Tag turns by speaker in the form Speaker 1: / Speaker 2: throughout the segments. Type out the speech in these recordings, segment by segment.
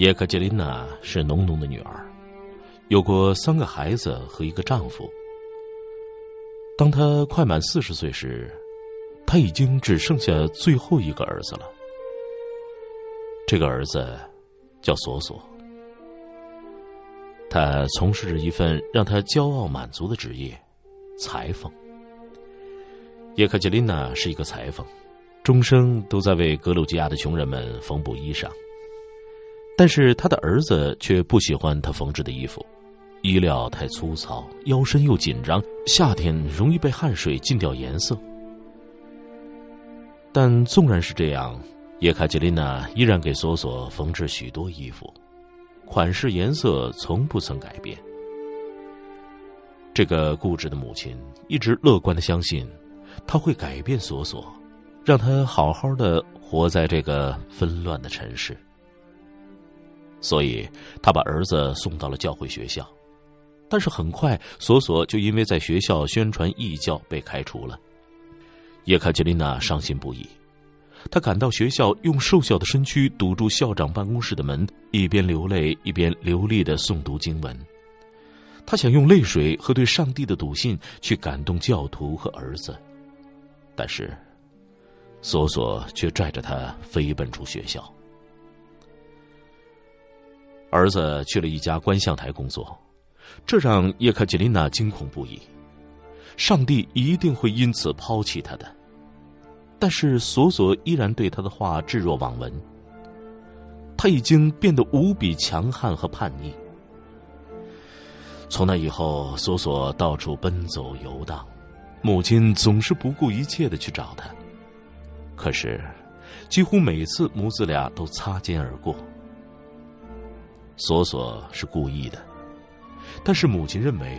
Speaker 1: 叶克捷琳娜是农农的女儿，有过三个孩子和一个丈夫。当她快满四十岁时，她已经只剩下最后一个儿子了。这个儿子叫索索，他从事着一份让他骄傲满足的职业——裁缝。叶克捷琳娜是一个裁缝，终生都在为格鲁吉亚的穷人们缝补衣裳。但是他的儿子却不喜欢他缝制的衣服，衣料太粗糙，腰身又紧张，夏天容易被汗水浸掉颜色。但纵然是这样，叶卡捷琳娜依然给索索缝制许多衣服，款式、颜色从不曾改变。这个固执的母亲一直乐观的相信，他会改变索索，让他好好的活在这个纷乱的城市。所以，他把儿子送到了教会学校，但是很快，索索就因为在学校宣传异教被开除了。叶卡捷琳娜伤心不已，她赶到学校，用瘦小的身躯堵住校长办公室的门，一边流泪一边流利的诵读经文。他想用泪水和对上帝的笃信去感动教徒和儿子，但是，索索却拽着他飞奔出学校。儿子去了一家观象台工作，这让叶卡捷琳娜惊恐不已。上帝一定会因此抛弃他的，但是索索依然对他的话置若罔闻。他已经变得无比强悍和叛逆。从那以后，索索到处奔走游荡，母亲总是不顾一切的去找他。可是，几乎每次母子俩都擦肩而过。索索是故意的，但是母亲认为，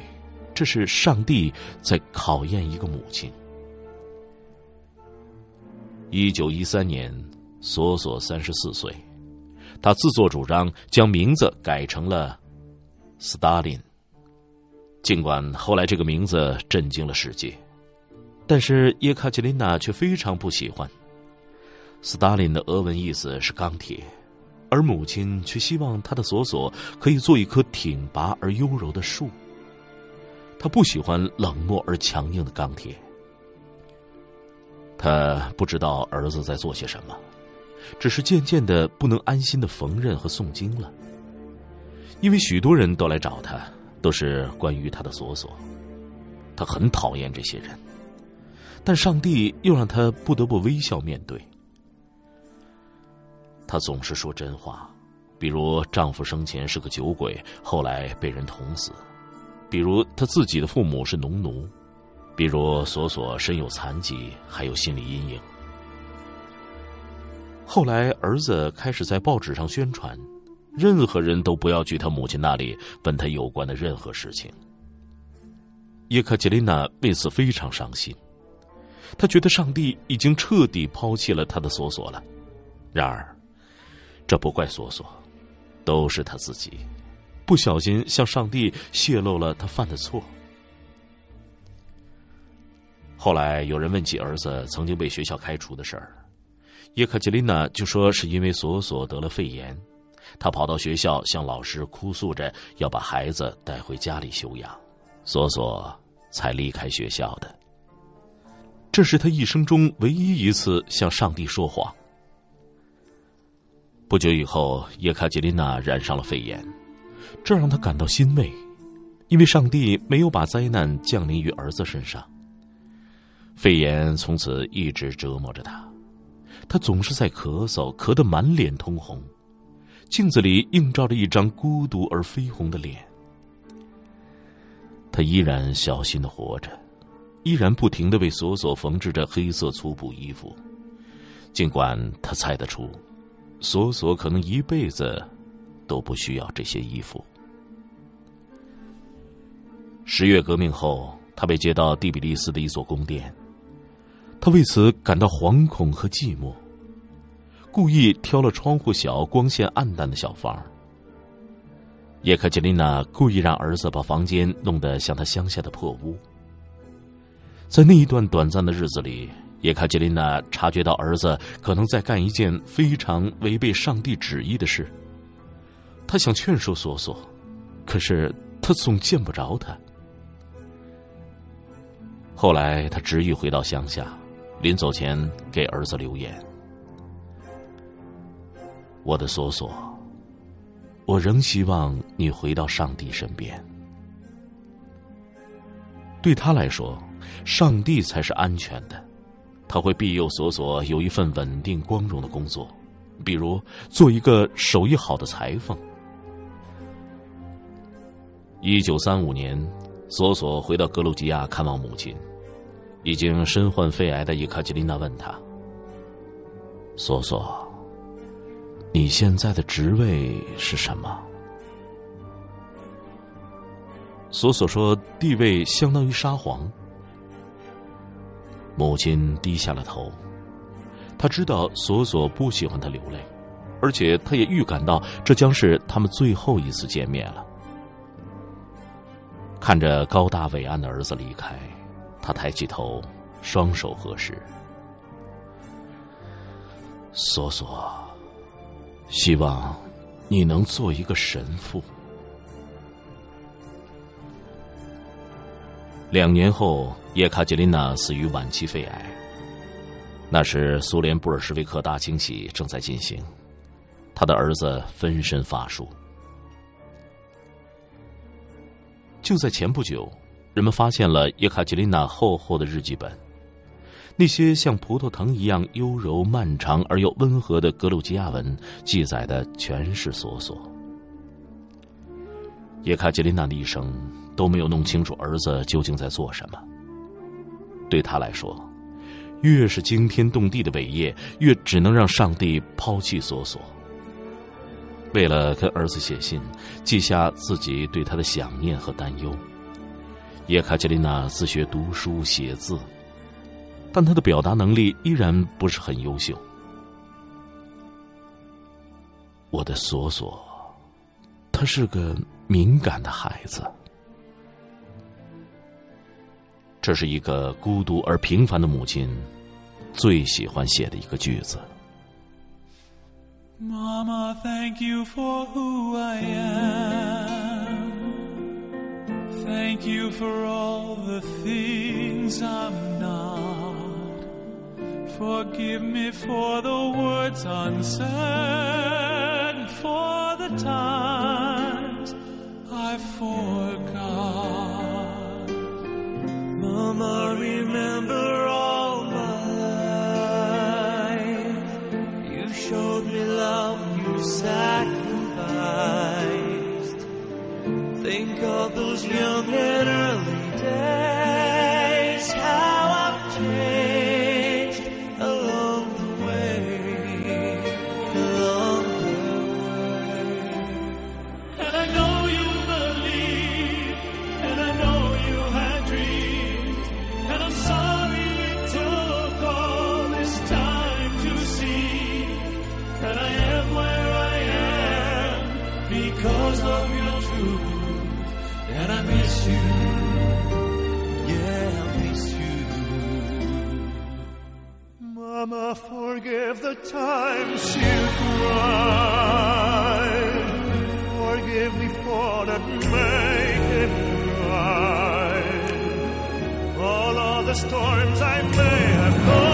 Speaker 1: 这是上帝在考验一个母亲。一九一三年，索索三十四岁，他自作主张将名字改成了斯大林。尽管后来这个名字震惊了世界，但是叶卡捷琳娜却非常不喜欢。斯大林的俄文意思是钢铁。而母亲却希望他的索索可以做一棵挺拔而优柔的树。他不喜欢冷漠而强硬的钢铁。他不知道儿子在做些什么，只是渐渐的不能安心的缝纫和诵经了。因为许多人都来找他，都是关于他的索索。他很讨厌这些人，但上帝又让他不得不微笑面对。她总是说真话，比如丈夫生前是个酒鬼，后来被人捅死；比如她自己的父母是农奴；比如索索身有残疾，还有心理阴影。后来儿子开始在报纸上宣传，任何人都不要去他母亲那里问他有关的任何事情。叶卡捷琳娜为此非常伤心，她觉得上帝已经彻底抛弃了她的索索了。然而。这不怪索索，都是他自己，不小心向上帝泄露了他犯的错。后来有人问起儿子曾经被学校开除的事儿，叶卡捷琳娜就说是因为索索得了肺炎，他跑到学校向老师哭诉着要把孩子带回家里休养，索索才离开学校的。这是他一生中唯一一次向上帝说谎。不久以后，叶卡捷琳娜染上了肺炎，这让她感到欣慰，因为上帝没有把灾难降临于儿子身上。肺炎从此一直折磨着他，他总是在咳嗽，咳得满脸通红，镜子里映照着一张孤独而绯红的脸。他依然小心的活着，依然不停的为索索缝制着黑色粗布衣服，尽管他猜得出。索索可能一辈子都不需要这些衣服。十月革命后，他被接到第比利斯的一座宫殿，他为此感到惶恐和寂寞，故意挑了窗户小、光线暗淡的小房。叶卡捷琳娜故意让儿子把房间弄得像他乡下的破屋。在那一段短暂的日子里。叶卡捷琳娜察觉到儿子可能在干一件非常违背上帝旨意的事。他想劝说索索，可是他总见不着他。后来他执意回到乡下，临走前给儿子留言：“我的索索，我仍希望你回到上帝身边。对他来说，上帝才是安全的。”他会庇佑索索有一份稳定光荣的工作，比如做一个手艺好的裁缝。一九三五年，索索回到格鲁吉亚看望母亲，已经身患肺癌的伊卡吉琳娜问他：“索索，你现在的职位是什么？”索索说：“地位相当于沙皇。”母亲低下了头，他知道索索不喜欢他流泪，而且他也预感到这将是他们最后一次见面了。看着高大伟岸的儿子离开，他抬起头，双手合十。索索，希望你能做一个神父。两年后，叶卡捷琳娜死于晚期肺癌。那时，苏联布尔什维克大清洗正在进行，他的儿子分身乏术。就在前不久，人们发现了叶卡捷琳娜厚厚的日记本，那些像葡萄藤一样优柔漫长而又温和的格鲁吉亚文，记载的全是索索。叶卡捷琳娜的一生。都没有弄清楚儿子究竟在做什么。对他来说，越是惊天动地的伟业，越只能让上帝抛弃索索。为了跟儿子写信，记下自己对他的想念和担忧，叶卡捷琳娜自学读书写字，但她的表达能力依然不是很优秀。我的索索，他是个敏感的孩子。这是一个孤独而平凡的母亲最喜欢写的一个句子。
Speaker 2: Mama, thank you for who I am. Thank you for all the things I'm not. Forgive me for the words unsaid, for the times I forgot. Because of your truth, and I miss you, yeah, I miss you. Mama, forgive the times you cried. Forgive me for not making right. All of the storms I made.